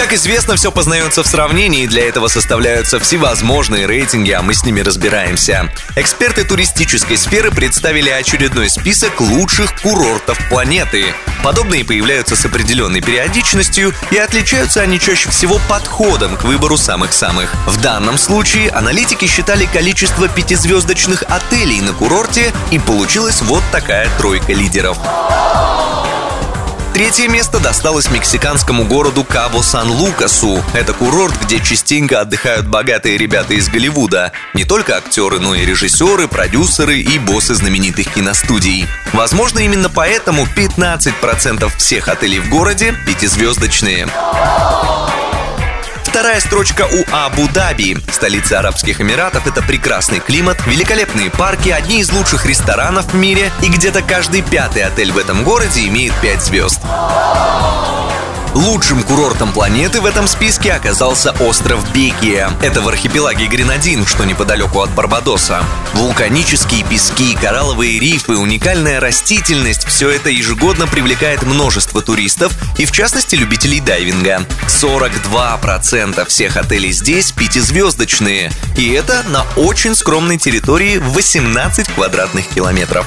Как известно, все познается в сравнении, и для этого составляются всевозможные рейтинги, а мы с ними разбираемся. Эксперты туристической сферы представили очередной список лучших курортов планеты. Подобные появляются с определенной периодичностью и отличаются они чаще всего подходом к выбору самых-самых. В данном случае аналитики считали количество пятизвездочных отелей на курорте, и получилась вот такая тройка лидеров. Третье место досталось мексиканскому городу Кабо-Сан-Лукасу. Это курорт, где частенько отдыхают богатые ребята из Голливуда. Не только актеры, но и режиссеры, продюсеры и боссы знаменитых киностудий. Возможно, именно поэтому 15% всех отелей в городе пятизвездочные. Вторая строчка у Абу-Даби. Столица Арабских Эмиратов – это прекрасный климат, великолепные парки, одни из лучших ресторанов в мире, и где-то каждый пятый отель в этом городе имеет 5 звезд. Лучшим курортом планеты в этом списке оказался остров Бекия. Это в архипелаге Гренадин, что неподалеку от Барбадоса. Вулканические пески, коралловые рифы, уникальная растительность – все это ежегодно привлекает множество туристов и, в частности, любителей дайвинга. 42% всех отелей здесь пятизвездочные. И это на очень скромной территории 18 квадратных километров.